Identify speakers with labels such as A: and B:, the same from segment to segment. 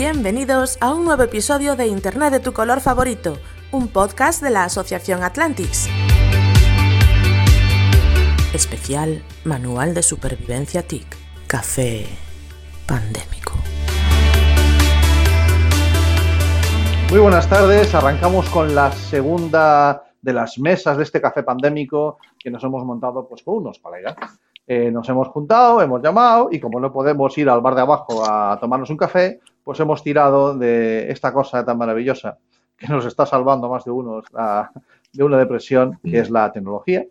A: Bienvenidos a un nuevo episodio de Internet de tu color favorito, un podcast de la Asociación Atlantis. Especial Manual de Supervivencia TIC. Café pandémico.
B: Muy buenas tardes, arrancamos con la segunda de las mesas de este café pandémico que nos hemos montado pues con unos colegas. Eh, nos hemos juntado, hemos llamado y como no podemos ir al bar de abajo a tomarnos un café, pues hemos tirado de esta cosa tan maravillosa que nos está salvando más de uno de una depresión, que es la tecnología.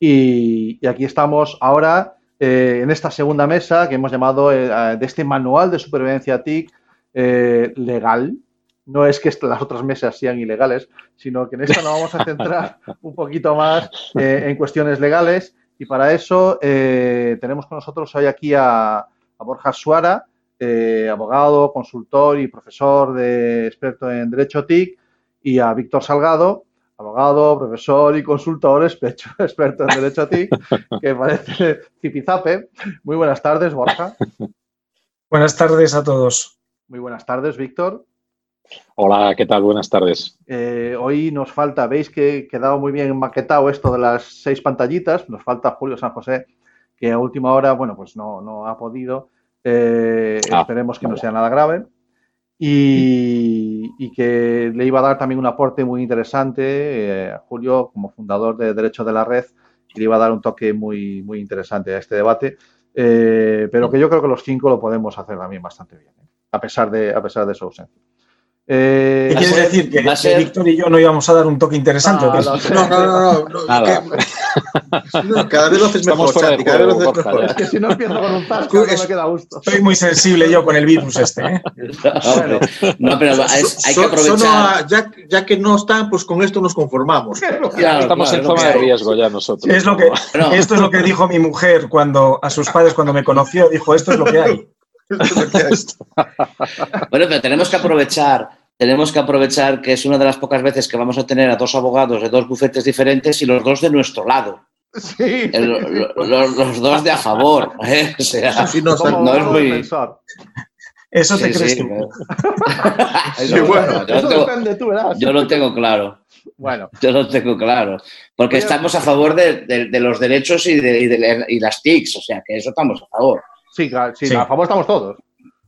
B: Y, y aquí estamos ahora eh, en esta segunda mesa que hemos llamado eh, de este manual de supervivencia TIC eh, legal. No es que las otras mesas sean ilegales, sino que en esta nos vamos a centrar un poquito más eh, en cuestiones legales. Y para eso eh, tenemos con nosotros hoy aquí a, a Borja Suara, eh, abogado, consultor y profesor de experto en Derecho TIC, y a Víctor Salgado, abogado, profesor y consultor, experto, experto en Derecho TIC, que parece zipizape. Muy buenas tardes, Borja.
C: Buenas tardes a todos.
B: Muy buenas tardes, Víctor.
D: Hola, ¿qué tal? Buenas tardes.
B: Eh, hoy nos falta, veis que ha quedado muy bien maquetado esto de las seis pantallitas, nos falta Julio San José, que a última hora, bueno, pues no, no ha podido. Eh,
D: Ah,
B: esperemos que no sea nada grave. Y, y que le iba a dar también un aporte muy interesante eh, a Julio como fundador de Derecho de la Red, que le iba a dar un toque muy, muy interesante a este debate, eh, pero que yo creo que los cinco lo podemos hacer también bastante bien, ¿eh? a, pesar de, a pesar de su ausencia. Eh,
C: ¿Qué
D: Va a
C: quiere
D: ser-
C: decir? ¿Que, que Víctor y yo no íbamos a dar un toque interesante?
B: Ah.
E: No, no, no, no. no,
D: Nada.
E: que- no, cada vez lo haces mejor, Santi, cada vez lo haces mejor.
B: Es que si no empiezo con un zasco, no me queda gusto.
C: Soy muy sensible yo con el virus este. ¿eh?
F: No, pero es- hay que aprovechar.
E: a- ya, ya que no están, pues con esto nos conformamos.
F: Claro,
D: Estamos
F: claro,
D: en zona de riesgo ya nosotros.
C: Es lo que, esto es lo que dijo mi mujer cuando a sus padres cuando me conoció. Dijo, esto es lo que hay.
F: bueno, pero tenemos que aprovechar, tenemos que aprovechar que es una de las pocas veces que vamos a tener a dos abogados de dos bufetes diferentes y los dos de nuestro lado.
B: sí.
F: El- lo- lo- los dos de a favor. ¿eh? O sea,
E: Así no
F: no es muy-.
C: Eso te
F: sí,
C: crees
F: sí,
C: tú.
F: claro.
E: Sí,
F: Eso,
E: bueno,
F: yo,
B: Eso
F: lo tengo,
B: depende, tú
F: yo lo tengo claro.
B: Bueno,
F: Yo lo tengo claro. Porque estamos a favor de, de- de los derechos y de, y de- y las TICs. O sea, que eso estamos a favor.
B: sí, claro, sí,
C: Sí.
B: a favor estamos todos.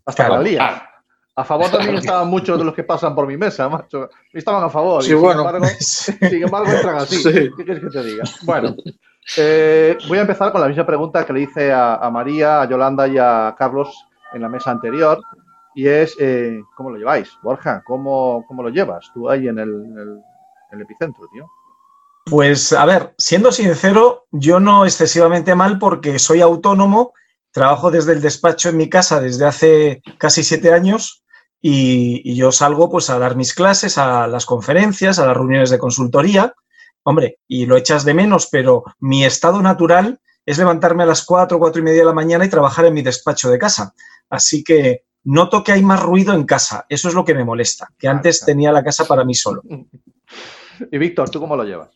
B: Hasta
C: Claro.
B: la.
F: Ah,
B: A favor también estaban muchos de los que pasan por mi mesa, macho. Estaban a favor.
E: Sí,
B: y sin
E: bueno.
B: embargo, sin embargo, entran así.
E: Sí.
B: ¿Qué quieres que te diga? Bueno, eh, voy a empezar con la misma pregunta que le hice a, a María, a Yolanda y a Carlos en la mesa anterior. Y es, eh, ¿cómo lo lleváis? Borja, ¿cómo, cómo lo llevas tú ahí en el, en el- en el epicentro, tío?
C: Pues a ver, siendo sincero, yo no excesivamente mal porque soy autónomo, trabajo desde el despacho en mi casa desde hace casi siete años y, y yo salgo pues a dar mis clases, a las conferencias, a las reuniones de consultoría. Hombre, y lo echas de menos, pero mi estado natural es levantarme a las cuatro, cuatro y media de la mañana y trabajar en mi despacho de casa. Así que noto que hay más ruido en casa. Eso es lo que me molesta, que
B: Claro,
C: antes tenía la casa para mí solo.
B: Y Víctor, ¿tú cómo lo llevas?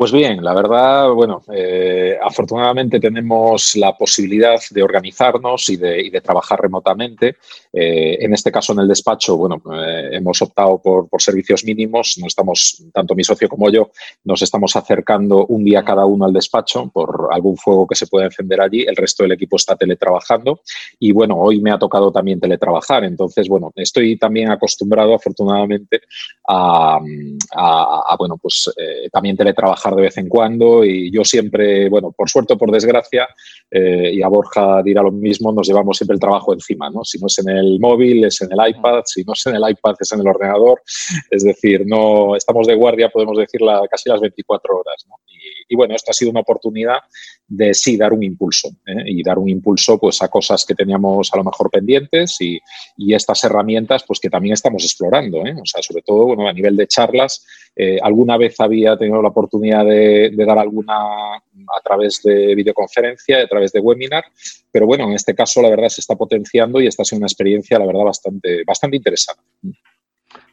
D: Pues bien, la verdad, bueno, eh, afortunadamente tenemos la posibilidad de organizarnos y de, trabajar remotamente. Eh, en este caso, en el despacho, bueno, eh, hemos optado por, servicios mínimos. No estamos, tanto mi socio como yo, nos estamos acercando un día cada uno al despacho por algún fuego que se pueda encender allí. El resto del equipo está teletrabajando y bueno, hoy me ha tocado también teletrabajar. Entonces, bueno, estoy también acostumbrado, afortunadamente, a, a- bueno, pues también teletrabajar trabajar de vez en cuando y yo siempre, bueno, por suerte o por desgracia, eh, y a Borja dirá lo mismo, nos llevamos siempre el trabajo encima, ¿no? Si no es en el móvil, es en el iPad, si no es en el iPad, es en el ordenador, es decir, no estamos de guardia, podemos decir, la, casi las 24 horas, ¿no? Y, y, bueno, esto ha sido una oportunidad de sí dar un impulso ¿eh? y dar un impulso pues a cosas que teníamos a lo mejor pendientes y, y estas herramientas pues que también estamos explorando, ¿eh? o sea, sobre todo bueno, a nivel de charlas, eh, alguna vez había tenido la oportunidad de, dar alguna a través de videoconferencia, a través de webinar, pero bueno, en este caso la verdad se está potenciando y esta ha sido una experiencia la verdad bastante, bastante interesante.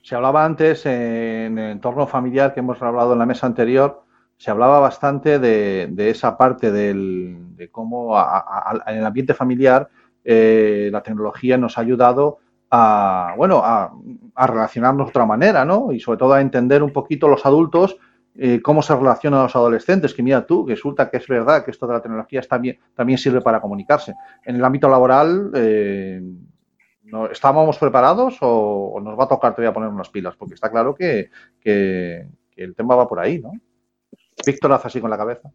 B: Se hablaba antes en el entorno familiar que hemos hablado en la mesa anterior, se hablaba bastante de, esa parte del, de cómo en el ambiente familiar eh, la tecnología nos ha ayudado a, bueno, a, relacionarnos de otra manera, ¿no? Y sobre todo a entender un poquito los adultos eh, cómo se relacionan los adolescentes, que mira tú, resulta que es verdad que esto de la tecnología también, sirve para comunicarse. En el ámbito laboral, eh, ¿no, ¿estábamos preparados o, nos va a tocar todavía poner unas pilas? Porque está claro que, que el tema va por ahí, ¿no? Víctor hace así con la cabeza.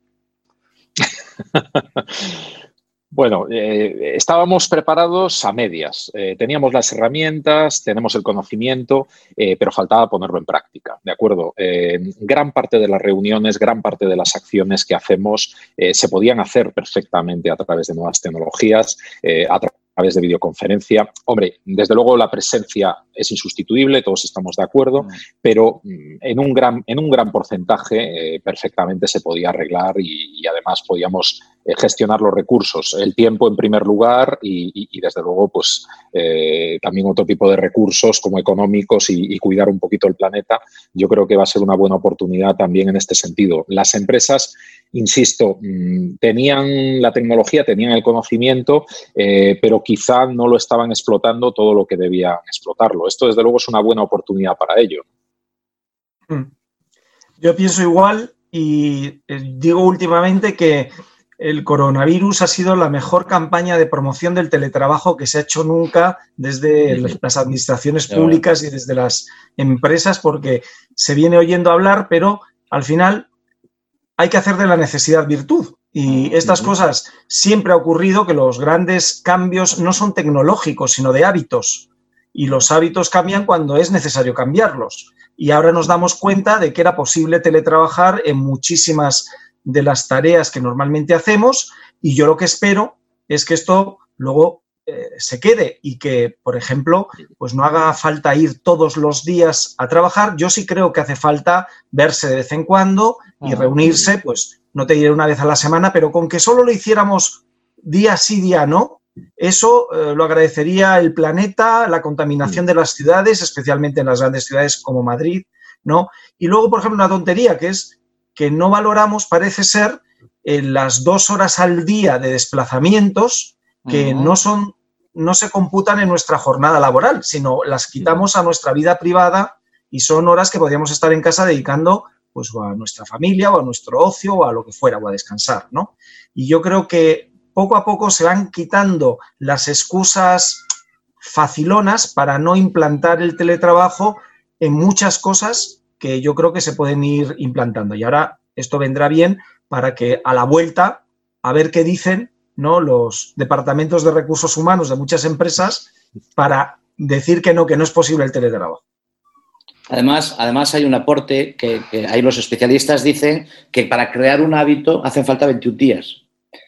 D: Bueno, eh, estábamos preparados a medias. Eh, teníamos las herramientas, tenemos el conocimiento, eh, pero faltaba ponerlo en práctica, ¿de acuerdo? gran parte de las reuniones, gran parte de las acciones que hacemos se podían hacer perfectamente a través de nuevas tecnologías, a través través de videoconferencia. Hombre, desde luego la presencia es insustituible, todos estamos de acuerdo, mm. pero en un gran, en un gran porcentaje eh, perfectamente se podía arreglar y, y además podíamos gestionar los recursos, el tiempo en primer lugar y, desde luego pues eh, también otro tipo de recursos como económicos y, cuidar un poquito el planeta. Yo creo que va a ser una buena oportunidad también en este sentido. Las empresas, insisto, mm, tenían la tecnología, tenían el conocimiento, eh, pero quizá no lo estaban explotando todo lo que debían explotarlo. Esto desde luego es una buena oportunidad para ello.
C: Mm. Yo pienso igual y digo últimamente que el coronavirus ha sido la mejor campaña de promoción del teletrabajo que se ha hecho nunca desde las administraciones públicas y desde las empresas, porque se viene oyendo hablar, pero al final hay que hacer de la necesidad virtud. Y estas cosas siempre ha ocurrido que los grandes cambios no son tecnológicos, sino de hábitos. Y los hábitos cambian cuando es necesario cambiarlos. Y ahora nos damos cuenta de que era posible teletrabajar en muchísimas de las tareas que normalmente hacemos y yo lo que espero es que esto luego eh, se quede y que, por ejemplo, pues no haga falta ir todos los días a trabajar. Yo sí creo que hace falta verse de vez en cuando y reunirse, pues no te diré una vez a la semana, pero con que solo lo hiciéramos día sí, día no, eso eh, lo agradecería el planeta, la contaminación de las ciudades, especialmente en las grandes ciudades como Madrid, ¿no? Y luego, por ejemplo, una tontería que es que no valoramos, parece ser, en las dos horas al día de desplazamientos que uh -huh. no son no se computan en nuestra jornada laboral, sino las quitamos a nuestra vida privada y son horas que podríamos estar en casa dedicando pues a nuestra familia o a nuestro ocio o a lo que fuera o a descansar, ¿no? Y yo creo que poco a poco se van quitando las excusas facilonas para no implantar el teletrabajo en muchas cosas que yo creo que se pueden ir implantando. Y ahora esto vendrá bien para que a la vuelta, a ver qué dicen ¿no? los departamentos de recursos humanos de muchas empresas para decir que no, que no es posible el teletrabajo.
F: Además, además hay un aporte que, que ahí los especialistas dicen que para crear un hábito hacen falta 21 días.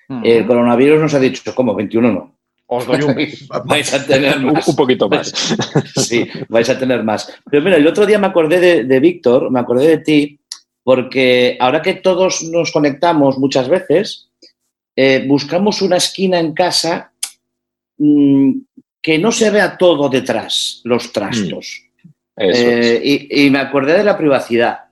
F: Uh -huh. El coronavirus nos ha dicho, ¿cómo? 21 no.
B: Os doy un
F: vais a tener más.
D: un poquito más.
F: sí, vais a tener más. Pero mira, el otro día me acordé de, de Víctor, me acordé de ti, porque ahora que todos nos conectamos muchas veces, eh, buscamos una esquina en casa mmm, que no se vea todo detrás, los trastos. Mm, eh, es. y, y, me acordé de la privacidad.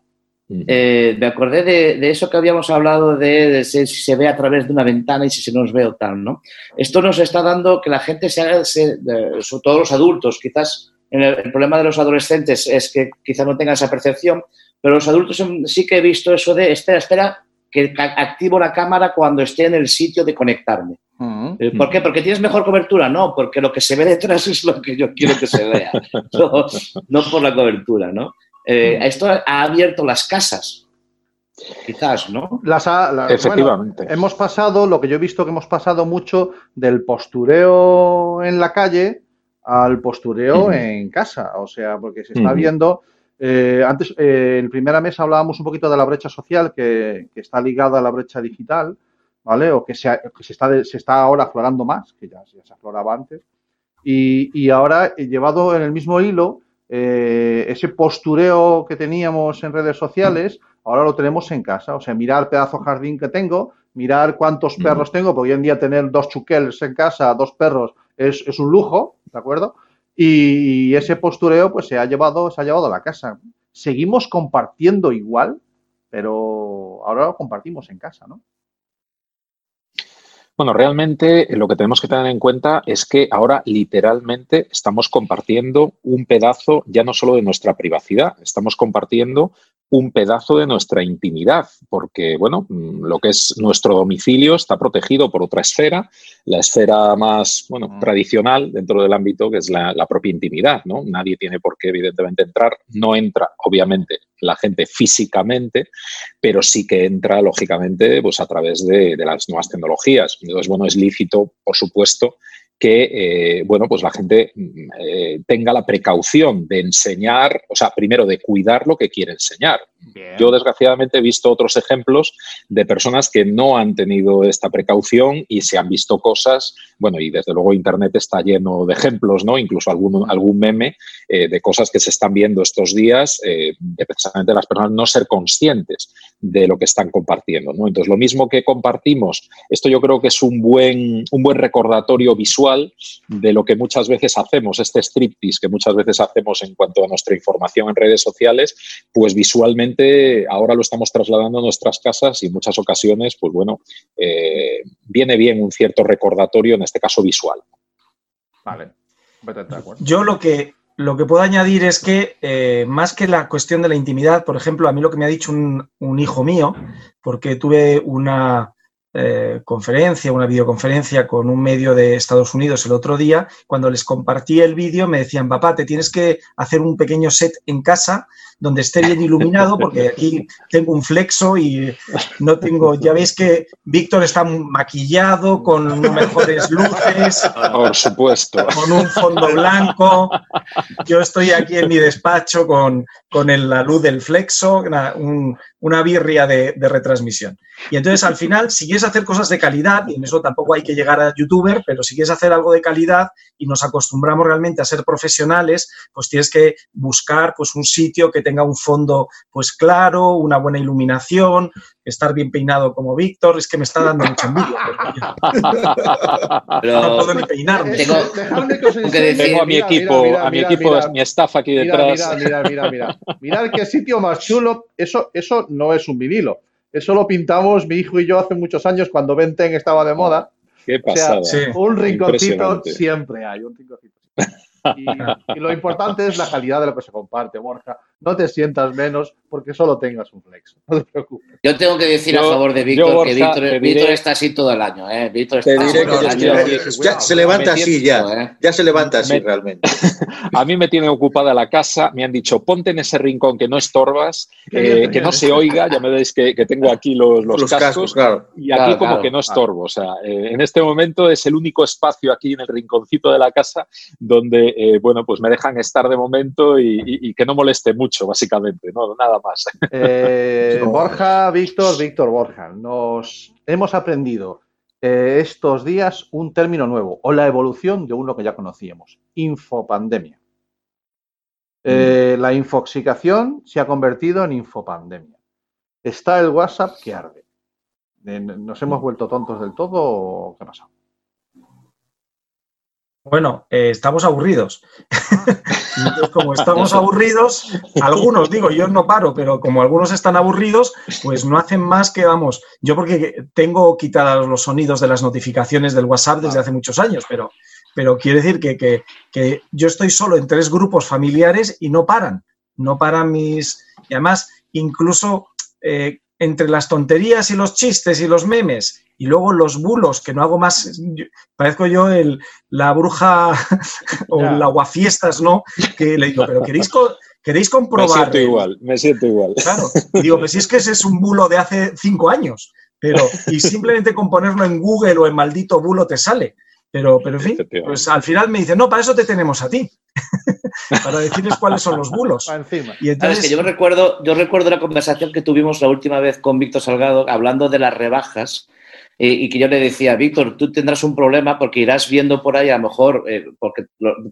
F: Eh, me acordé de, de, eso que habíamos hablado de, de, si se ve a través de una ventana y si se nos ve o tal, ¿no? Esto nos está dando que la gente se haga, se, sobre todo los adultos, quizás el, el, problema de los adolescentes es que quizás no tengan esa percepción, pero los adultos sí que he visto eso de, espera, espera, que activo la cámara cuando esté en el sitio de conectarme. Uh -huh. ¿Por qué? Porque tienes mejor cobertura. No, porque lo que se ve detrás es lo que yo quiero que se vea. no, no, por la cobertura, ¿no? Eh, esto ha abierto las casas. quizás, ¿no?
B: Las ha- la-
D: Efectivamente.
B: bueno, hemos pasado, lo que yo he visto que hemos pasado mucho del postureo en la calle al postureo
D: Ujú.
B: en casa. O sea, porque se está
D: Ujú.
B: viendo. eh, antes, eh, en primera mesa hablábamos un poquito de la brecha social que, que está ligada a la brecha digital, ¿vale? O que se, ha- que se, está, de- se está ahora aflorando más, que ya, ya se afloraba antes. Y, y ahora, eh, llevado en el mismo hilo, eh, ese postureo que teníamos en redes sociales, ahora lo tenemos en casa. O sea, mirar el pedazo de jardín que tengo, mirar cuántos perros tengo, porque hoy en día tener dos chuquels en casa, dos perros, es, es un lujo, ¿de acuerdo? Y ese postureo pues se ha llevado, se ha llevado a la casa. Seguimos compartiendo igual, pero ahora lo compartimos en casa, ¿no?
D: Bueno, realmente eh, lo que tenemos que tener en cuenta es que ahora literalmente estamos compartiendo un pedazo ya no solo de nuestra privacidad, estamos compartiendo un pedazo de nuestra intimidad, porque bueno, mm, lo que es nuestro domicilio está protegido por otra esfera, la esfera más bueno,
B: Mm.
D: tradicional dentro del ámbito que es la, la propia intimidad, ¿no? Nadie tiene por qué evidentemente entrar, no entra obviamente la gente físicamente, pero sí que entra, lógicamente, pues a través de, de las nuevas tecnologías. Entonces, bueno, es lícito, por supuesto, que, eh, bueno, pues la gente mm, eh, tenga la precaución de enseñar, o sea, primero de cuidar lo que quiere enseñar. Yo, desgraciadamente, he visto otros ejemplos de personas que no han tenido esta precaución y se han visto cosas, bueno, y desde luego Internet está lleno de ejemplos, ¿no? Incluso algún, algún meme eh, de cosas que se están viendo estos días, de precisamente las personas no ser conscientes de lo que están compartiendo, ¿no? Entonces, lo mismo que compartimos, esto yo creo que es un buen, un buen recordatorio visual de lo que muchas veces hacemos, este striptease que muchas veces hacemos en cuanto a nuestra información en redes sociales, pues visualmente ahora lo estamos trasladando a nuestras casas y en muchas ocasiones, pues bueno, eh, viene bien un cierto recordatorio, en este caso visual.
B: Vale, completamente de acuerdo.
C: Yo lo que, lo que puedo añadir es que, eh, más que la cuestión de la intimidad, por ejemplo, a mí lo que me ha dicho un, hijo mío, porque tuve una eh, conferencia, una videoconferencia con un medio de Estados Unidos el otro día, cuando les compartí el vídeo me decían, papá, te tienes que hacer un pequeño set en casa donde esté bien iluminado, porque aquí tengo un flexo y no tengo, ya veis que Víctor está maquillado con mejores luces,
D: Por supuesto.
C: con un fondo blanco. Yo estoy aquí en mi despacho con, con el- la luz del flexo, una, un- una birria de, de retransmisión. Y entonces al final, si quieres hacer cosas de calidad, y en eso tampoco hay que llegar a youtuber, pero si quieres hacer algo de calidad y nos acostumbramos realmente a ser profesionales, pues tienes que buscar pues, un sitio que tenga un fondo pues claro, una buena iluminación, estar bien peinado como Víctor. Es que me está dando mucha envidia.
F: Pero
C: no puedo ni peinarme.
F: Tengo-
B: que
F: decir-
D: Tengo a mi
B: Mira,
D: equipo,
B: mira,
D: a mi
B: mira,
D: equipo,
B: mira.
D: mi staff aquí detrás.
B: mira, mira, mira, mira. Mirad qué sitio más chulo. Eso, eso no es un vinilo. Eso lo pintamos mi hijo y yo hace muchos años cuando Venten estaba de moda.
D: Qué
B: O sea,
D: pasada.
C: Sí.
B: un rinconcito siempre hay, un rinconcito. Y, y lo importante es la calidad de lo que se comparte, Borja. No te sientas menos porque solo tengas un flex. No te preocupes.
F: yo tengo que decir a favor de Víctor que Víctor,
D: te diré-
F: Víctor está así todo el año. ¿eh? Víctor está así todo el año.
E: Ya se levanta así ya.
F: ¿eh?
E: Ya se levanta así
D: Me-
E: realmente.
D: A mí me tiene ocupada la casa, me han dicho, ponte en ese rincón que no estorbas, eh, que no se oiga, ya me veis que, que tengo aquí los, los
E: Los
D: cascos,
E: cascos, claro.
D: y aquí
F: Claro,
D: como
F: claro,
D: que no
F: claro.
D: estorbo. O sea, eh, en este momento es el único espacio aquí en el rinconcito de la casa donde, eh, bueno, pues me dejan estar de momento y, y- y que no moleste mucho, básicamente, no, nada más.
B: Eh,
E: No.
B: Borja, Víctor, Víctor, Borja. Nos hemos aprendido eh, estos días un término nuevo o la evolución de uno que ya conocíamos: infopandemia. Eh, La infoxicación se ha convertido en infopandemia. Está el WhatsApp que arde. Eh, ¿Nos hemos vuelto tontos del todo o qué ha pasado?
C: Bueno, eh, estamos aburridos. Entonces, como estamos aburridos, algunos, digo, yo no paro, pero como algunos están aburridos, pues no hacen más que, vamos, yo porque tengo quitados los sonidos de las notificaciones del WhatsApp desde hace muchos años, pero, pero quiere decir que, que- que yo estoy solo en tres grupos familiares y no paran, no paran mis... Y además, incluso... eh, entre las tonterías y los chistes y los memes y luego los bulos, que no hago más, parezco yo el, la bruja o el aguafiestas, ¿no? Que le digo, pero queréis, queréis comprobar. Me
D: siento igual, me siento igual.
C: Claro, digo, pues si es que ese es un bulo de hace cinco años, pero y simplemente con ponerlo en Google o en maldito bulo te sale. Pero, pero en fin, pues al final me dice, no, para eso te tenemos a ti. para decirles cuáles son los bulos.
F: Y entonces... que yo recuerdo, yo recuerdo la conversación que tuvimos la última vez con Víctor Salgado hablando de las rebajas y que yo le decía, Víctor, tú tendrás un problema porque irás viendo por ahí, a lo mejor, eh, porque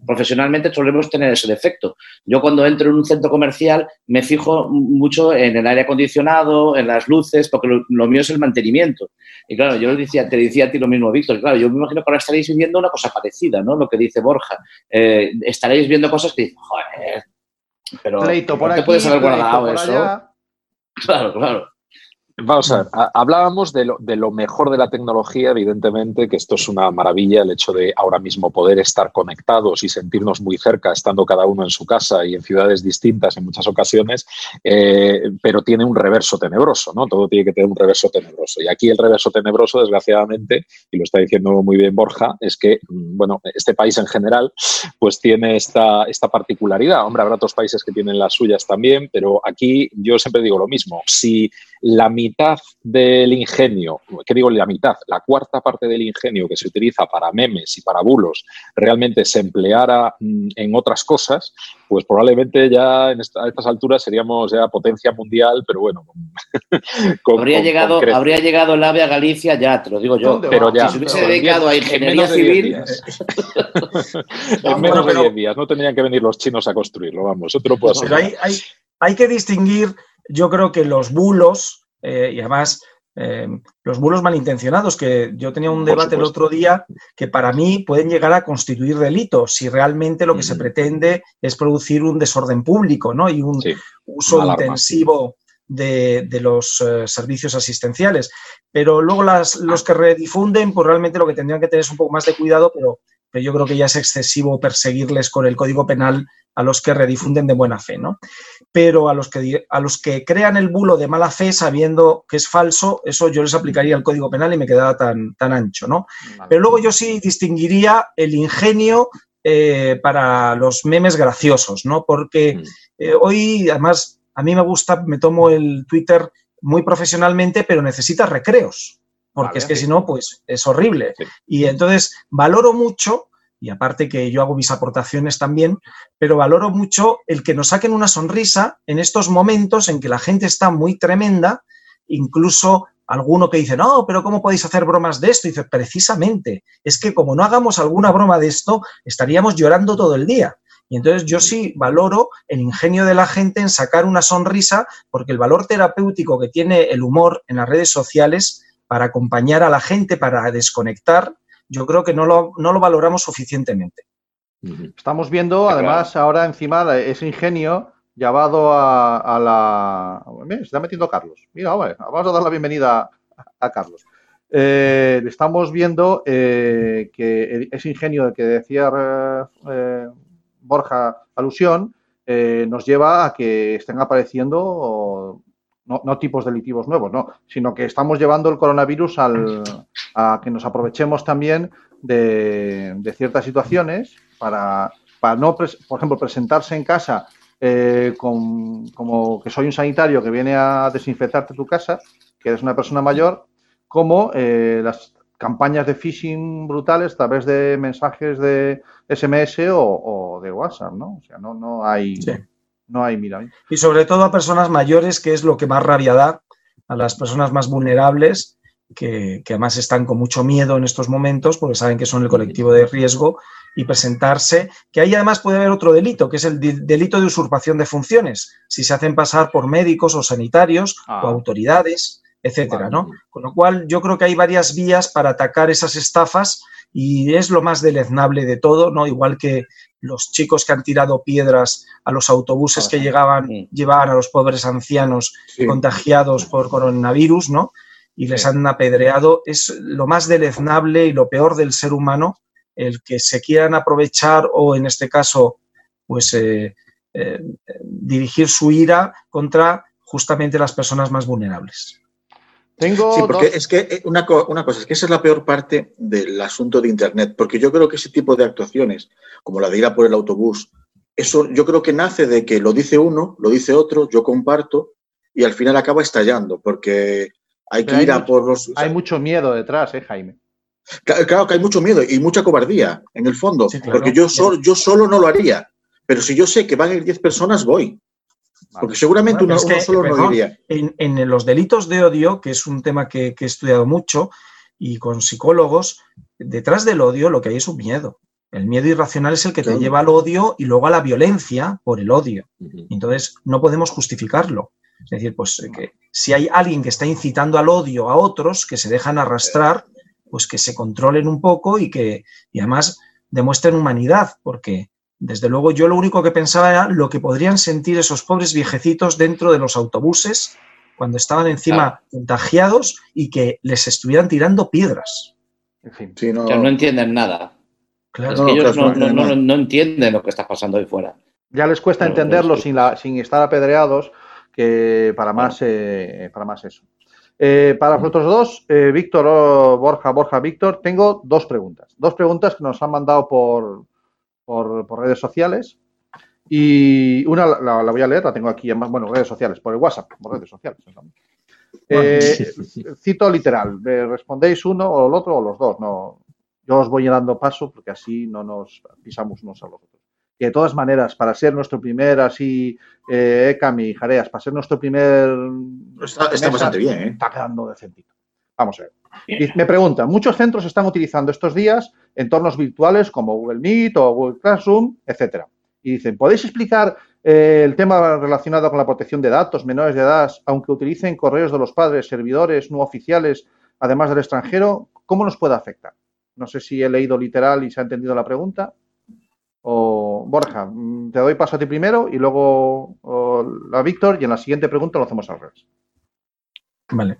F: profesionalmente solemos tener ese defecto. Yo cuando entro en un centro comercial me fijo mucho en el aire acondicionado, en las luces, porque lo, mío es el mantenimiento. Y claro, yo le decía, te decía a ti lo mismo, Víctor, claro, yo me imagino que ahora estaréis viviendo una cosa parecida, ¿no? Lo que dice Borja. Eh, estaréis viendo cosas que dicen, joder, pero
B: por te puedes haber guardado
F: eso? Claro, claro.
D: Vamos a ver, hablábamos de lo, de lo, mejor de la tecnología, evidentemente, que esto es una maravilla, el hecho de ahora mismo poder estar conectados y sentirnos muy cerca, estando cada uno en su casa y en ciudades distintas en muchas ocasiones, eh, pero tiene un reverso tenebroso, ¿no? Todo tiene que tener un reverso tenebroso. Y aquí el reverso tenebroso, desgraciadamente, y lo está diciendo muy bien Borja, es que, mm, bueno, este país en general, pues tiene esta, esta particularidad. Hombre, habrá otros países que tienen las suyas también, pero aquí yo siempre digo lo mismo. Si la mitad del ingenio, ¿qué digo la mitad? La cuarta parte del ingenio que se utiliza para memes y para bulos realmente se empleara mm, en otras cosas, pues probablemente ya en a estas alturas seríamos ya potencia mundial, pero bueno.
F: habría, llegado, habría llegado el AVE a Galicia ya, te lo digo yo.
D: Pero ya,
F: si se hubiese dedicado a ingeniería civil.
D: en menos de 10 días, no tendrían que venir los chinos a construirlo, vamos, otro puedo
C: hay, hay que distinguir yo creo que los bulos, eh, y además eh, los bulos malintencionados, que yo tenía un debate el otro día, que para mí pueden llegar a constituir delitos si realmente lo que se pretende es producir un desorden público ¿no? y un uso intensivo de, los eh, servicios asistenciales. Pero luego las, los que redifunden, pues realmente lo que tendrían que tener es un poco más de cuidado, pero, pero yo creo que ya es excesivo perseguirles con el Código Penal a los que redifunden de buena fe, ¿no? Pero a los que, a los que crean el bulo de mala fe sabiendo que es falso, eso yo les aplicaría el Código Penal y me quedaba tan, tan ancho, ¿no? Pero luego yo sí distinguiría el ingenio eh, para los memes graciosos, ¿no? Porque mm. eh, hoy, además, a mí me gusta, me tomo el Twitter muy profesionalmente, pero necesita recreos, porque es que si no, pues es horrible. Y entonces valoro mucho y aparte que yo hago mis aportaciones también, pero valoro mucho el que nos saquen una sonrisa en estos momentos en que la gente está muy tremenda, incluso alguno que dice, no, pero ¿cómo podéis hacer bromas de esto? Y dice, precisamente, es que como no hagamos alguna broma de esto, estaríamos llorando todo el día. Y entonces yo sí valoro el ingenio de la gente en sacar una sonrisa, porque el valor terapéutico que tiene el humor en las redes sociales para acompañar a la gente, para desconectar, yo creo que no lo, no lo valoramos suficientemente.
B: Estamos viendo, además, ahora encima ese ingenio llevado a, la... se está metiendo Carlos. Mira, vamos a dar la bienvenida a, Carlos. Eh, estamos viendo eh, que ese ingenio del que decía eh, Borja alusión nos lleva a que estén apareciendo no, tipos delictivos nuevos, no, sino que estamos llevando el coronavirus al, a que nos aprovechemos también de, ciertas situaciones para, para, no, por ejemplo, presentarse en casa eh, con, como que soy un sanitario que viene a desinfectarte tu casa, que eres una persona mayor, como eh, las campañas de phishing brutales a través de mensajes de SMS o, de WhatsApp, ¿no? O sea, no, no hay no hay mira.
C: Y sobre todo a personas mayores, que es lo que más rabia da, a las personas más vulnerables, que, además están con mucho miedo en estos momentos porque saben que son el colectivo de riesgo y presentarse, que ahí además puede haber otro delito, que es el delito de usurpación de funciones, si se hacen pasar por médicos o sanitarios o ah. autoridades, etcétera, ¿no? Con lo cual yo creo que hay varias vías para atacar esas estafas y es lo más deleznable de todo, ¿no? Igual que los chicos que han tirado piedras a los autobuses que llegaban, llevaban a los pobres ancianos contagiados por coronavirus, ¿no? Y les han apedreado. Es lo más deleznable y lo peor del ser humano el que se quieran aprovechar o, en este caso, pues eh, eh, dirigir su ira contra justamente las personas más vulnerables.
G: Tengo sí, porque es que eh, una, una, cosa, es que esa es la peor parte del asunto de Internet, porque yo creo que ese tipo de actuaciones, como la de ir a por el autobús, eso yo creo que nace de que lo dice uno, lo dice otro, yo comparto y al final acaba estallando, porque hay que ir a por los...
B: Hay mucho miedo detrás, ¿eh, Jaime?
G: Claro que hay mucho miedo y mucha cobardía, en el fondo, porque yo, solo, yo solo no lo haría, pero si yo sé que van a ir 10 personas, voy. Porque seguramente uno, solo no iría.
C: En, los delitos de odio, que es un tema que, he estudiado mucho y con psicólogos, detrás del odio lo que hay es un miedo. El miedo irracional es el que te lleva al odio y luego a la violencia por el odio. Entonces, no podemos justificarlo. Es decir, pues que si hay alguien que está incitando al odio a otros que se dejan arrastrar, pues que se controlen un poco y que y además demuestren humanidad, porque desde luego yo lo único que pensaba era lo que podrían sentir esos pobres viejecitos dentro de los autobuses cuando estaban encima contagiados y que les estuvieran tirando piedras.
F: En fin, no... no entienden nada. Claro, es que ellos no, entienden lo que está pasando ahí fuera.
B: Ya les cuesta entenderlo sin, la, sin estar apedreados, que para más, eh, para más eso. Eh, para vosotros dos, eh, Víctor o Borja, Borja, Víctor, tengo dos preguntas. Dos preguntas que nos han mandado por, por, redes sociales. Y una la, voy a leer, la tengo aquí, bueno, redes sociales, por el WhatsApp, por redes sociales. Eh, cito literal, respondéis uno o el otro o los dos. No, yo os voy dando paso porque así no nos pisamos unos a los otros. Que de todas maneras, para ser nuestro primer así, eh, Ecami, Jareas, para ser nuestro primer...
G: Está, bastante bien, ¿eh?
B: Está quedando decentito. Vamos a ver. Me preguntan, muchos centros están utilizando estos días entornos virtuales como Google Meet o Google Classroom, etcétera. Y dicen, ¿podéis explicar eh, el tema relacionado con la protección de datos menores de edad, aunque utilicen correos de los padres, servidores no oficiales, además del extranjero? ¿Cómo nos puede afectar? No sé si he leído literal y se ha entendido la pregunta. O Borja, mm, te doy paso a ti primero y luego a Víctor y en la siguiente pregunta lo hacemos al revés.
C: Vale.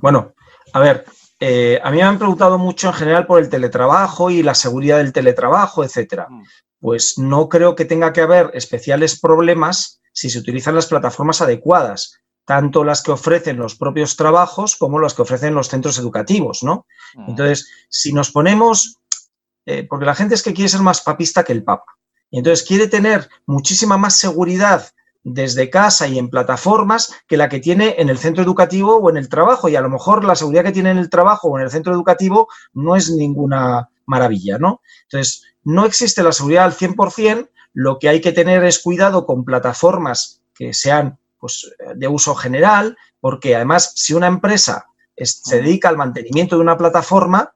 C: Bueno, a ver, eh, a mí me han preguntado mucho en general por el teletrabajo y la seguridad del teletrabajo, etcétera. Mm. Pues no creo que tenga que haber especiales problemas si se utilizan las plataformas adecuadas, tanto las que ofrecen los propios trabajos como las que ofrecen los centros educativos, ¿no? Mm. Entonces, si nos ponemos, eh, porque la gente es que quiere ser más papista que el Papa, y entonces quiere tener muchísima más seguridad desde casa y en plataformas que la que tiene en el centro educativo o en el trabajo. Y a lo mejor la seguridad que tiene en el trabajo o en el centro educativo no es ninguna maravilla, ¿no? Entonces, no existe la seguridad al 100%, lo que hay que tener es cuidado con plataformas que sean pues, de uso general, porque además si una empresa se dedica al mantenimiento de una plataforma,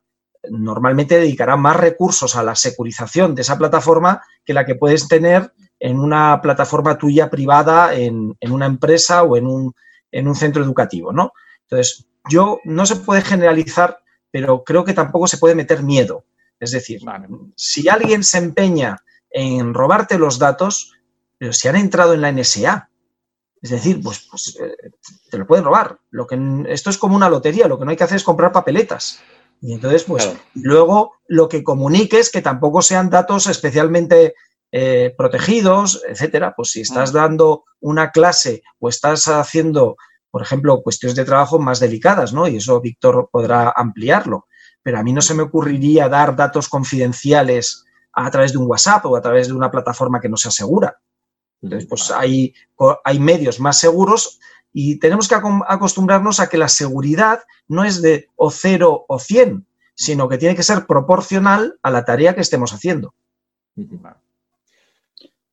C: normalmente dedicará más recursos a la securización de esa plataforma que la que puedes tener en una plataforma tuya privada, en, una empresa o en un, en un, centro educativo, ¿no? Entonces, yo no se puede generalizar, pero creo que tampoco se puede meter miedo. Es decir, si alguien se empeña en robarte los datos, pero si han entrado en la NSA, es decir, pues, pues eh, te lo pueden robar. Lo que, esto es como una lotería, lo que no hay que hacer es comprar papeletas. Y entonces, pues, luego lo que comuniques, que tampoco sean datos especialmente eh, protegidos, etcétera. Pues si estás mm. dando una clase o estás haciendo, por ejemplo, cuestiones de trabajo más delicadas, ¿no? Y eso Víctor podrá ampliarlo. Pero a mí no se me ocurriría dar datos confidenciales a través de un WhatsApp o a través de una plataforma que no se asegura. Entonces, pues hay, hay medios más seguros y tenemos que acostumbrarnos a que la seguridad no es de o cero o cien, sino que tiene que ser proporcional a la tarea que estemos haciendo.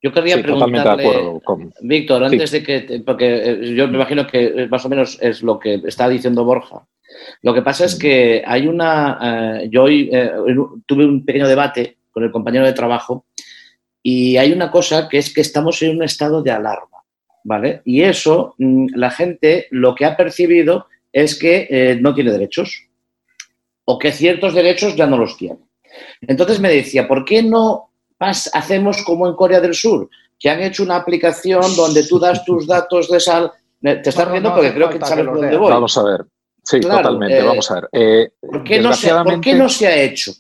F: Yo querría preguntarle, Víctor, antes de que, porque eh, yo me imagino que más o menos es lo que está diciendo Borja. Lo que pasa es que hay una, eh, yo hoy eh, tuve un pequeño debate con el compañero de trabajo y hay una cosa que es que estamos en un estado de alarma, ¿vale? Y eso, mm, la gente lo que ha percibido es que no tiene derechos o que ciertos derechos ya no los tiene. Entonces me decía, ¿por qué no hacemos como en Corea del Sur, que han hecho una aplicación donde tú das tus datos de sal. Te estás riendo porque creo que sabes dónde voy.
D: Vamos a ver. Sí, totalmente. Eh, vamos a ver. Eh,
F: ¿por, qué no se, ha hecho?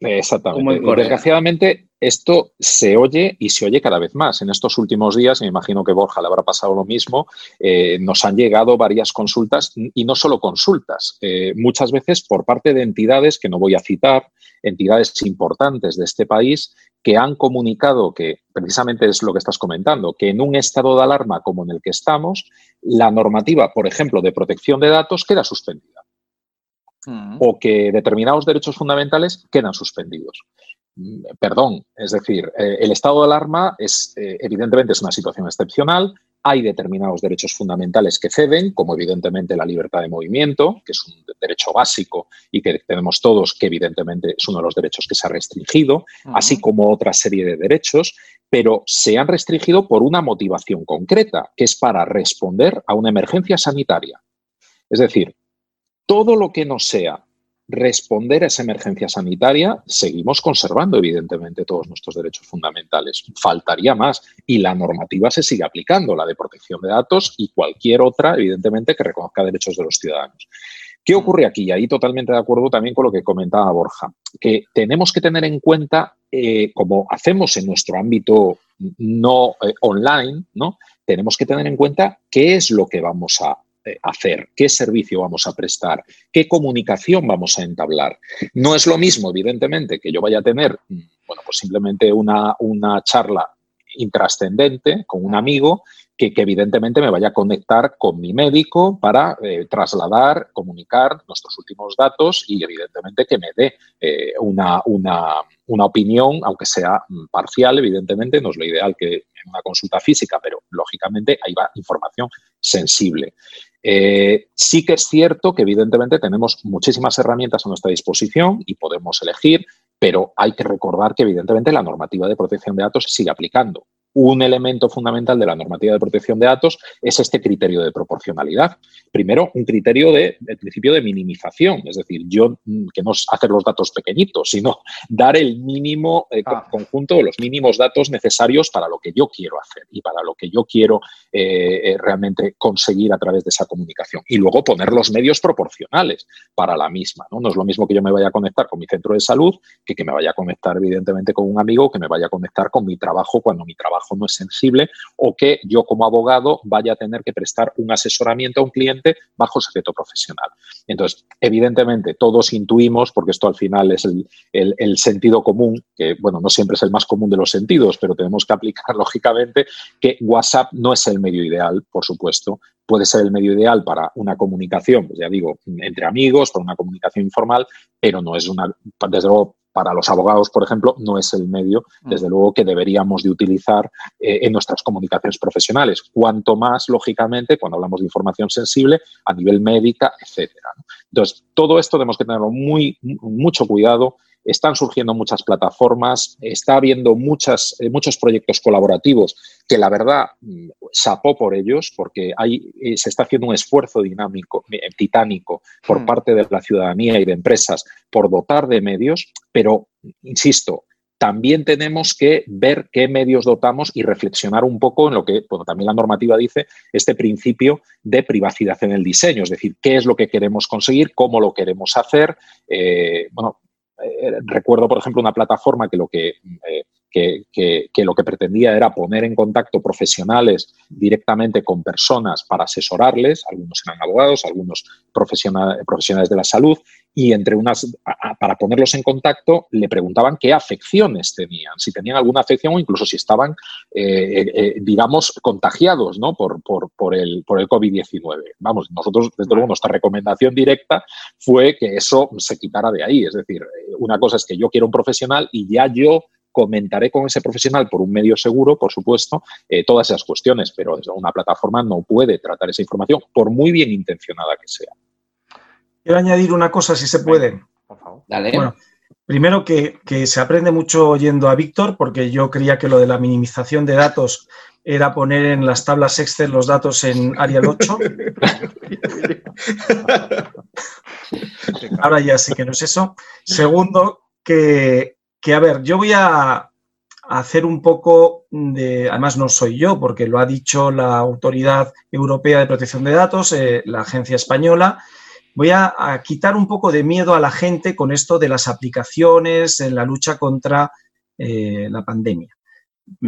D: Exactamente. Desgraciadamente, esto se oye y se oye cada vez más. En estos últimos días, me imagino que Borja le habrá pasado lo mismo, eh, nos han llegado varias consultas y no solo consultas, eh, muchas veces por parte de entidades que no voy a citar, entidades importantes de este país que han comunicado que precisamente es lo que estás comentando, que en un estado de alarma como en el que estamos, la normativa, por ejemplo, de protección de datos queda suspendida mm. o que determinados derechos fundamentales quedan suspendidos. Mm, perdón, es decir, eh, el estado de alarma es eh, evidentemente es una situación excepcional, hay determinados derechos fundamentales que ceden, como evidentemente la libertad de movimiento, que es un derecho básico y que tenemos todos, que evidentemente es uno de los derechos que se ha restringido, así como otra serie de derechos, pero se han restringido por una motivación concreta, que es para responder a una emergencia sanitaria. Es decir, todo lo que no sea responder a esa emergencia sanitaria, seguimos conservando, evidentemente, todos nuestros derechos fundamentales. Faltaría más. Y la normativa se sigue aplicando, la de protección de datos y cualquier otra, evidentemente, que reconozca derechos de los ciudadanos. ¿Qué ocurre aquí? Y ahí totalmente de acuerdo también con lo que comentaba Borja, que tenemos que tener en cuenta, eh, como hacemos en nuestro ámbito no eh, online, ¿no? Tenemos que tener en cuenta qué es lo que vamos a hacer, qué servicio vamos a prestar, qué comunicación vamos a entablar. No es lo mismo, evidentemente, que yo vaya a tener, mm, bueno, pues simplemente una, una charla intrascendente con un amigo que, evidentemente me vaya a conectar con mi médico para eh, trasladar, comunicar nuestros últimos datos y evidentemente que me dé eh, una, una, una, opinión, aunque sea mm, parcial, evidentemente, no es lo ideal que una consulta física, pero lógicamente ahí va información sensible. Eh, sí que es cierto que evidentemente tenemos muchísimas herramientas a nuestra disposición y podemos elegir, pero hay que recordar que evidentemente la normativa de protección de datos sigue aplicando un elemento fundamental de la normativa de protección de datos es este criterio de proporcionalidad. Primero, un criterio de, principio de minimización, es decir, yo mm, que no es hacer los datos pequeñitos, sino dar el mínimo eh, ah. conjunto de los mínimos datos necesarios para lo que yo quiero hacer y para lo que yo quiero eh, eh, realmente conseguir a través de esa comunicación. Y luego poner los medios proporcionales para la misma. ¿no? no es lo mismo que yo me vaya a conectar con mi centro de salud que que me vaya a conectar evidentemente con un amigo, que me vaya a conectar con mi trabajo cuando mi trabajo no es sensible o que yo como abogado vaya a tener que prestar un asesoramiento a un cliente bajo secreto profesional. Entonces, evidentemente, todos intuimos, porque esto al final es el, sentido común, que bueno, no siempre es el más común de los sentidos, pero tenemos que aplicar lógicamente que WhatsApp no es el medio ideal, por supuesto, puede ser el medio ideal para una comunicación, pues ya digo, entre amigos, para una comunicación informal, pero no es una, desde luego, para los abogados, por ejemplo, no es el medio, mm. desde luego, que deberíamos de utilizar eh, en nuestras comunicaciones profesionales. Cuanto más, lógicamente, cuando hablamos de información sensible a nivel médica, etcétera. Entonces, todo esto tenemos que tenerlo muy, mucho cuidado están surgiendo muchas plataformas, está habiendo muchas, eh, muchos proyectos colaborativos que la verdad sapó mm, por ellos porque hay, eh, se está haciendo un esfuerzo dinámico, eh, titánico por hmm. parte de la ciudadanía y de empresas por dotar de medios, pero, insisto, también tenemos que ver qué medios dotamos y reflexionar un poco en lo que bueno, también la normativa dice, este principio de privacidad en el diseño, es decir, qué es lo que queremos conseguir, cómo lo queremos hacer. bueno, eh, recuerdo, por ejemplo, una plataforma que lo que, eh, que, lo que pretendía era poner en contacto profesionales directamente con personas para asesorarles, algunos eran abogados, algunos profesionales de la salud, y entre unas, para ponerlos en contacto, le preguntaban qué afecciones tenían, si tenían alguna afección o incluso si estaban, eh, digamos, contagiados ¿no? por, por, por el, por el COVID-19. Vamos, nosotros, desde luego, nuestra recomendación directa fue que eso se quitara de ahí. Es decir, una cosa es que yo quiero un profesional y ya yo comentaré con ese profesional por un medio seguro, por supuesto, eh, todas esas cuestiones, pero una plataforma no puede tratar esa información, por muy bien intencionada que sea.
C: Quiero añadir una cosa, si se puede. Por favor. Dale. Bueno, primero que, se aprende mucho oyendo a Víctor, porque yo creía que lo de la minimización de datos era poner en las tablas Excel los datos en Arial 8. Ahora ya sé que no es eso. Segundo, que que, a ver, yo voy a hacer un poco de, además no soy yo, porque lo ha dicho la Autoridad Europea de Protección de Datos, eh, la agencia española, voy a, quitar un poco de miedo a la gente con esto de las aplicaciones en la lucha contra eh, la pandemia.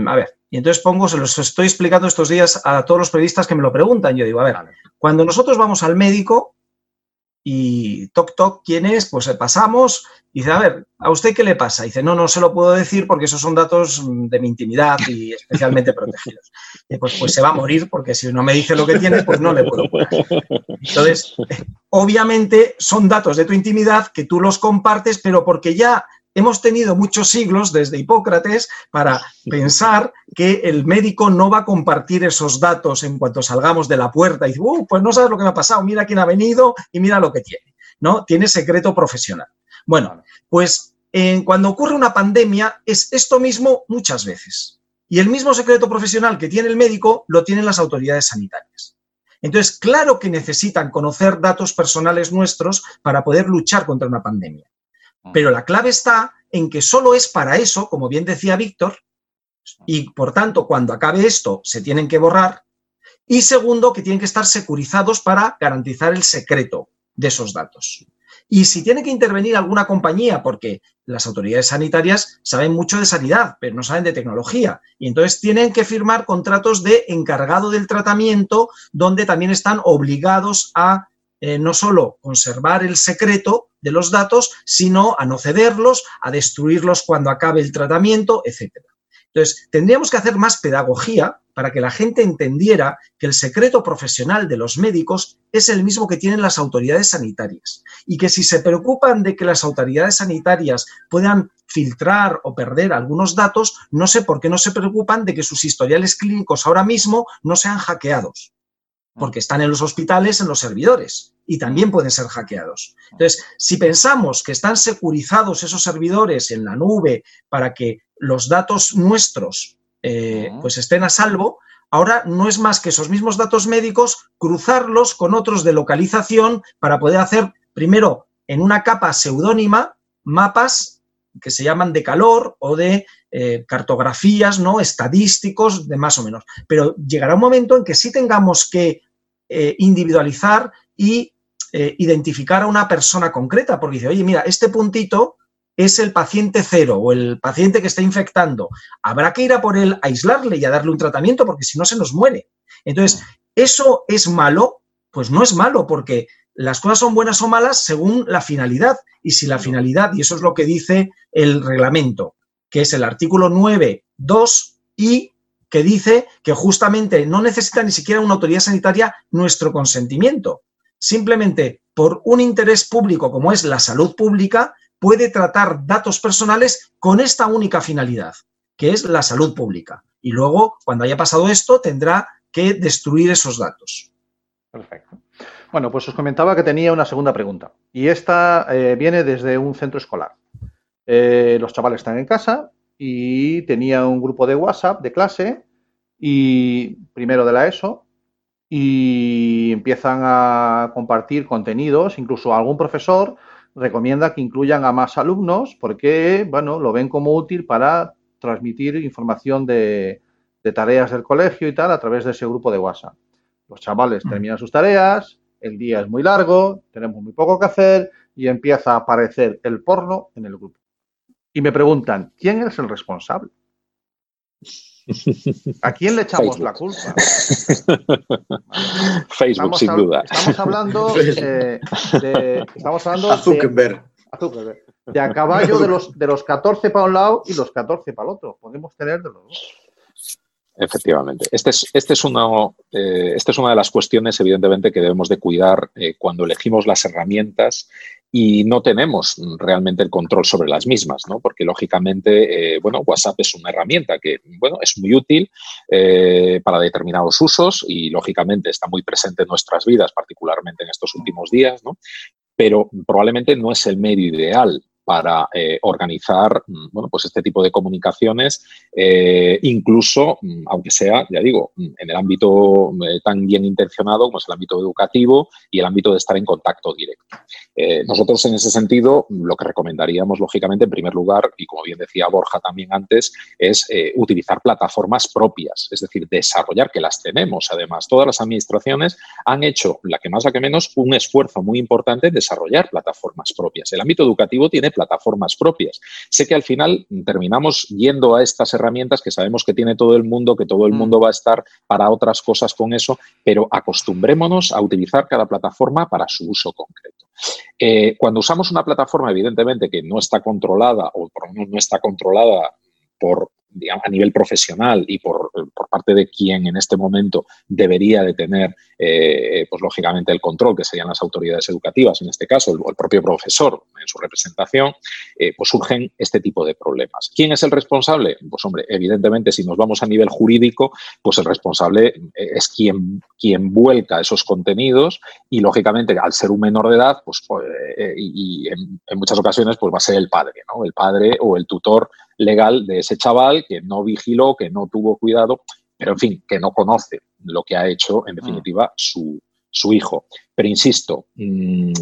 C: A ver, y entonces pongo, se los estoy explicando estos días a todos los periodistas que me lo preguntan. Yo digo, a ver, cuando nosotros vamos al médico y toc toc, ¿quién es? Pues eh, pasamos y dice, a ver, ¿a usted qué le pasa? Y dice, no, no se lo puedo decir porque esos son datos de mi intimidad y especialmente protegidos. Y pues, pues se va a morir porque si no me dice lo que tiene, pues no le puedo curar. Entonces, obviamente son datos de tu intimidad que tú los compartes, pero porque ya hemos tenido muchos siglos desde Hipócrates para pensar que el médico no va a compartir esos datos en cuanto salgamos de la puerta y dice, uh, pues no sabes lo que me ha pasado, mira quién ha venido y mira lo que tiene. ¿no? Tiene secreto profesional. Bueno, pues cuando ocurre una pandemia es esto mismo muchas veces. Y el mismo secreto profesional que tiene el médico lo tienen las autoridades sanitarias. Entonces, claro que necesitan conocer datos personales nuestros para poder luchar contra una pandemia. Pero la clave está en que solo es para eso, como bien decía Víctor, y por tanto, cuando acabe esto, se tienen que borrar. Y segundo, que tienen que estar securizados para garantizar el secreto de esos datos. Y si tiene que intervenir alguna compañía, porque las autoridades sanitarias saben mucho de sanidad, pero no saben de tecnología, y entonces tienen que firmar contratos de encargado del tratamiento, donde también están obligados a eh, no solo conservar el secreto de los datos, sino a no cederlos, a destruirlos cuando acabe el tratamiento, etc. Entonces, tendríamos que hacer más pedagogía para que la gente entendiera que el secreto profesional de los médicos es el mismo que tienen las autoridades sanitarias y que si se preocupan de que las autoridades sanitarias puedan filtrar o perder algunos datos, no sé por qué no se preocupan de que sus historiales clínicos ahora mismo no sean hackeados porque están en los hospitales, en los servidores, y también pueden ser hackeados. Entonces, si pensamos que están securizados esos servidores en la nube para que los datos nuestros eh, pues estén a salvo, ahora no es más que esos mismos datos médicos cruzarlos con otros de localización para poder hacer, primero, en una capa seudónima, mapas que se llaman de calor o de eh, cartografías, ¿no? Estadísticos, de más o menos. Pero llegará un momento en que sí tengamos que eh, individualizar y eh, identificar a una persona concreta, porque dice, oye, mira, este puntito es el paciente cero o el paciente que está infectando. Habrá que ir a por él, aislarle y a darle un tratamiento, porque si no se nos muere. Entonces, ¿eso es malo? Pues no es malo, porque las cosas son buenas o malas según la finalidad. Y si la finalidad, y eso es lo que dice el reglamento, que es el artículo 9.2 y que dice que justamente no necesita ni siquiera una autoridad sanitaria nuestro consentimiento. Simplemente por un interés público como es la salud pública, puede tratar datos personales con esta única finalidad, que es la salud pública. Y luego, cuando haya pasado esto, tendrá que destruir esos datos.
B: Perfecto. Bueno, pues os comentaba que tenía una segunda pregunta y esta eh, viene desde un centro escolar. Eh, los chavales están en casa y tenía un grupo de WhatsApp de clase y primero de la ESO y empiezan a compartir contenidos, incluso algún profesor recomienda que incluyan a más alumnos porque, bueno, lo ven como útil para transmitir información de, de tareas del colegio y tal a través de ese grupo de WhatsApp. Los chavales mm. terminan sus tareas, el día es muy largo, tenemos muy poco que hacer y empieza a aparecer el porno en el grupo. Y me preguntan, ¿quién es el responsable? ¿A quién le echamos la culpa?
D: Facebook, sin duda.
B: Estamos hablando de, estamos hablando
G: a Zuckerberg.
B: De, a caballo de los, de los 14 para un lado y los 14 para el otro. Podemos tener de los dos.
D: Efectivamente. Este es, este es uno, eh, esta es una de las cuestiones, evidentemente, que debemos de cuidar eh, cuando elegimos las herramientas y no tenemos realmente el control sobre las mismas, ¿no? Porque, lógicamente, eh, bueno, WhatsApp es una herramienta que, bueno, es muy útil para determinados usos y, lógicamente, está muy presente en nuestras vidas, particularmente en estos últimos días, ¿no? Pero probablemente no es el medio ideal para eh, organizar mm, bueno, pues este tipo de comunicaciones, eh, incluso, mm, aunque sea, ya digo, mm, en el ámbito eh, tan bien intencionado como es el ámbito educativo y el ámbito de estar en contacto directo. nosotros, en ese sentido, lo que recomendaríamos, lógicamente, en primer lugar, y como bien decía Borja también antes, es utilizar plataformas propias, es decir, desarrollar, que las tenemos. Además, todas las administraciones han hecho, la que más, la que menos, un esfuerzo muy importante en desarrollar plataformas propias. El ámbito educativo tiene plataformas propias. Sé que al final terminamos yendo a estas herramientas que sabemos que tiene todo el mundo, que todo el mm. mundo va a estar para otras cosas con eso, pero acostumbrémonos a utilizar cada plataforma para su uso concreto. Eh, cuando usamos una plataforma, evidentemente, que no está controlada o por lo menos no está controlada por a nivel profesional y por, parte de quien en este momento debería de tener, eh, pues lógicamente, el control, que serían las autoridades educativas, en este caso, o el, propio profesor en su representación, eh, pues surgen este tipo de problemas. ¿Quién es el responsable? Pues hombre, evidentemente, si nos vamos a nivel jurídico, pues el responsable eh, es quien, quien vuelca esos contenidos y, lógicamente, al ser un menor de edad, pues y, en, en, muchas ocasiones, pues va a ser el padre, ¿no? El padre o el tutor legal de ese chaval que no vigiló, que no tuvo cuidado, pero en fin, que no conoce lo que ha hecho, en definitiva, su, su hijo. Pero insisto, mm,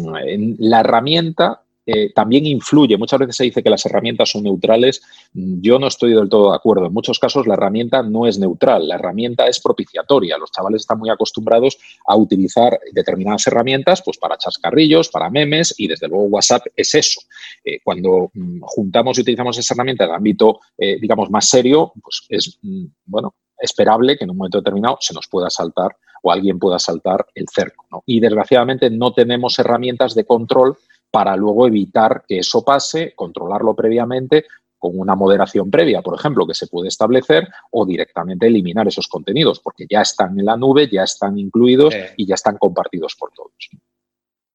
D: la herramienta eh, también influye. Muchas veces se dice que las herramientas son neutrales. Yo no estoy del todo de acuerdo. En muchos casos la herramienta no es neutral, la herramienta es propiciatoria. Los chavales están muy acostumbrados a utilizar determinadas herramientas pues, para chascarrillos, para memes y desde luego WhatsApp es eso. Eh, cuando mm, juntamos y utilizamos esa herramienta en el ámbito, eh, digamos, más serio, pues es, mm, bueno, esperable que en un momento determinado se nos pueda saltar o alguien pueda saltar el cerco. Y desgraciadamente no tenemos herramientas de control para luego evitar que eso pase, controlarlo previamente con una moderación previa, por ejemplo, que se puede establecer o directamente eliminar esos contenidos, porque ya están en la nube, ya están incluidos y ya están compartidos por todos.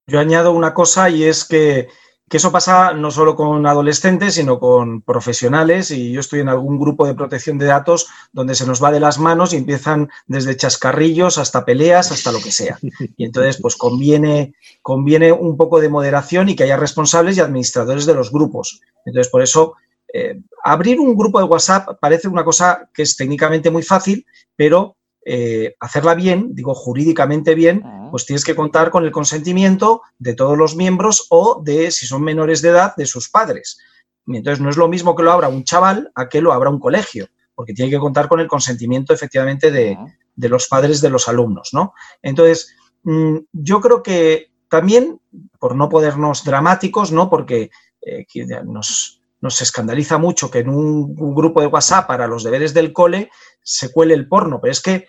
C: Yo añado una cosa y es que que eso pasa no solo con adolescentes, sino con profesionales. Y yo estoy en algún grupo de protección de datos donde se nos va de las manos y empiezan desde chascarrillos hasta peleas, hasta lo que sea. Y entonces, pues conviene, conviene un poco de moderación y que haya responsables y administradores de los grupos. Entonces, por eso, eh, abrir un grupo de WhatsApp parece una cosa que es técnicamente muy fácil, pero eh, hacerla bien, digo jurídicamente bien, pues tienes que contar con el consentimiento de todos los miembros o de, si son menores de edad, de sus padres. entonces no es lo mismo que lo abra un chaval a que lo abra un colegio, porque tiene que contar con el consentimiento efectivamente de, los padres de los alumnos, ¿no? Entonces, mm, yo creo que también, por no podernos dramáticos, ¿no? Porque eh, nos, nos escandaliza mucho que en un, grupo de WhatsApp para los deberes del cole se cuele el porno, pero es que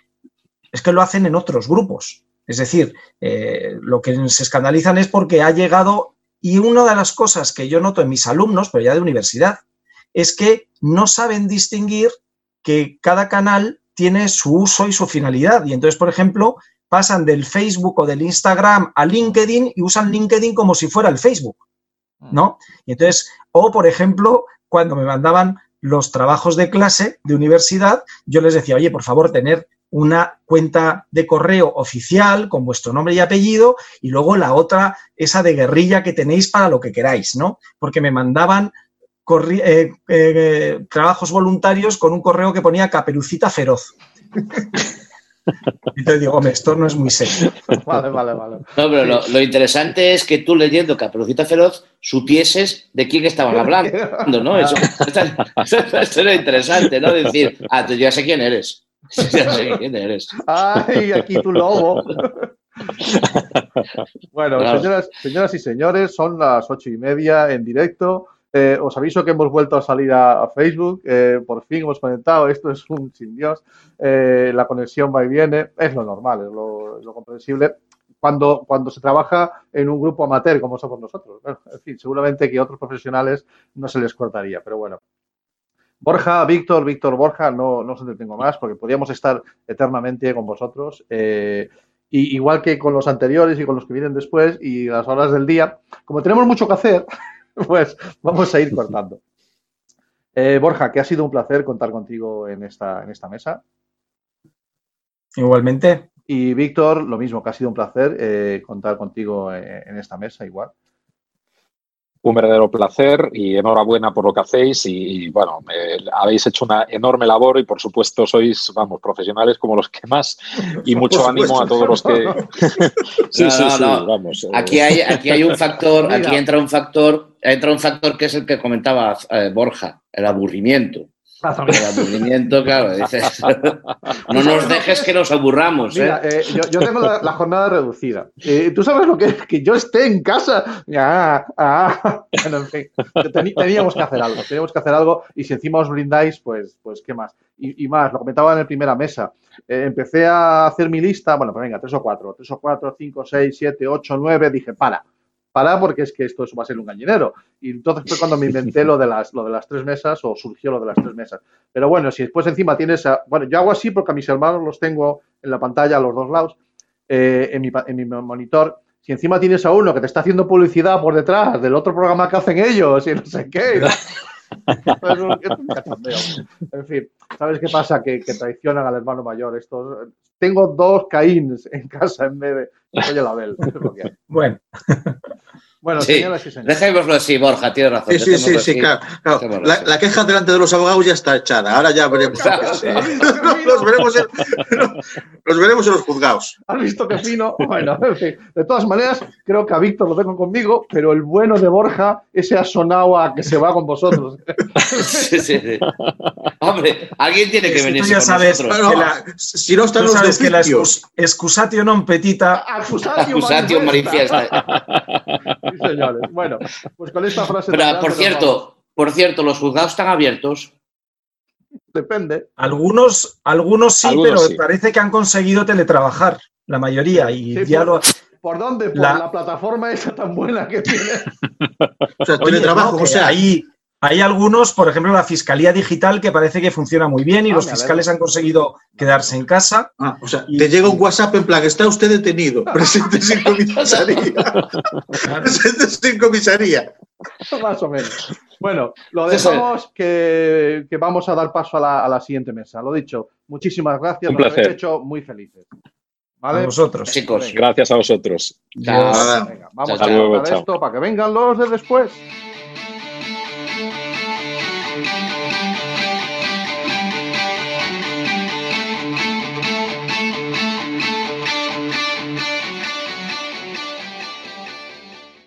C: es que lo hacen en otros grupos. Es decir, eh, lo que se escandalizan es porque ha llegado, y una de las cosas que yo noto en mis alumnos, pero ya de universidad, es que no saben distinguir que cada canal tiene su uso y su finalidad. Y entonces, por ejemplo, pasan del Facebook o del Instagram a LinkedIn y usan LinkedIn como si fuera el Facebook, ¿no? Y entonces, o por ejemplo, cuando me mandaban los trabajos de clase de universidad, yo les decía, oye, por favor, tener una cuenta de correo oficial con vuestro nombre y apellido y luego la otra, esa de guerrilla que tenéis para lo que queráis, ¿no? Porque me mandaban eh, eh, trabajos voluntarios con un correo que ponía caperucita feroz. Entonces digo, hombre, esto no es muy serio.
F: Vale, vale, vale. No, pero lo, interesante es que tú leyendo Caperucita Feroz supieses de quién estaban hablando, ¿no? Eso, eso, era interesante, ¿no? Decir, ah, tú ya sé quién eres. Ya sé quién eres.
B: Ay, aquí tu lobo. bueno, señoras, y señores, son las ocho y media en directo. Eh, os aviso que hemos vuelto a salir a, Facebook. Eh, por fin hemos conectado. Esto es un sin Dios. Eh, la conexión va y viene. Es lo normal, es lo, comprensible. Cuando, cuando se trabaja en un grupo amateur como somos nosotros. en fin, seguramente que a otros profesionales no se les cortaría, pero bueno. Borja, Víctor, Víctor, Borja, no, no os entretengo más porque podríamos estar eternamente con vosotros. Eh, y igual que con los anteriores y con los que vienen después y las horas del día, como tenemos mucho que hacer, pues vamos a ir cortando. Eh, Borja, que ha sido un placer contar contigo en esta, en esta mesa.
C: Igualmente.
B: Y Víctor, lo mismo, que ha sido un placer eh, contar contigo en esta mesa igual.
D: Un verdadero placer y enhorabuena por lo que hacéis y, bueno, habéis hecho una enorme labor y por supuesto sois, vamos, profesionales como los que más y mucho ánimo a todos los que...
F: sí, sí, sí, vamos. Eh. Aquí hay, aquí hay un factor, aquí entra un factor, entra un factor que es el que comentaba eh, Borja, el aburrimiento. El aburrimiento, claro. Dices, no nos dejes que nos aburramos.
B: Mira,
F: ¿eh?
B: eh yo, tengo la, jornada reducida. Eh, ¿Tú sabes lo que es? Que yo esté en casa. Ah, ah. Bueno, en fin, teníamos que hacer algo. Teníamos que hacer algo. Y si encima os brindáis, pues, pues ¿qué más? Y, más, lo comentaba en la primera mesa. Empecé a hacer mi lista. Bueno, pues venga, tres o cuatro. Tres o cuatro, cinco, seis, siete, ocho, nueve. Dije, para para porque es que esto va a ser un gallinero. Y entonces fue cuando me inventé lo de las, lo de las tres mesas o surgió lo de las tres mesas. Pero bueno, si después encima tienes, bueno, yo hago así porque a mis hermanos los tengo en la pantalla a los dos lados, eh, en, mi, en mi monitor. Si encima tienes a uno que te está haciendo publicidad por detrás del otro programa que hacen ellos y no sé qué. En fin, ¿sabes qué pasa? Que, traicionan al hermano mayor. Estos, tengo dos Caíns en casa en vez de Oye, la Bel.
C: Bueno.
F: Bueno, sí. señoras y señores. Dejémoslo así, Borja, tiene razón.
G: Sí, sí, sí, claro. La, queja delante de los abogados ya está echada. Ahora ya veremos. los, veremos en, los veremos en los juzgados.
B: ¿Has visto qué fino? Bueno, en fin. De todas maneras, creo que a Víctor lo tengo conmigo, pero el bueno de Borja, ese ha sonado a que se va con vosotros.
F: sí, sí, sí. Hombre, alguien tiene que venir.
C: ya sabes si no están los sabes que la excusatio non petita.
F: Acusatio manifiesta.
B: Sí, señores. Bueno, pues con esta frase.
F: Pero, por cierto, por cierto, los juzgados están abiertos.
B: Depende.
C: Algunos, algunos sí, pero parece que han conseguido teletrabajar, la mayoría. Y ya
B: por, lo... ¿Por dónde? Por la... plataforma esa tan buena que tiene.
C: o sea, teletrabajo, o sea, ahí hay algunos, por ejemplo, la Fiscalía Digital, que parece que funciona muy bien y ah, los fiscales han conseguido quedarse en casa.
G: Ah, o sea, te llega un WhatsApp en plan, está usted detenido, presente sin comisaría. presente sin comisaría.
B: Más o menos. Bueno, lo dejamos que, vamos a dar paso a la, siguiente mesa. Lo dicho, muchísimas gracias.
D: Un Nos habéis
B: hecho muy felices.
C: ¿Vale? A vosotros.
D: Chicos. Gracias a vosotros.
B: vamos a ver esto para que vengan los de después.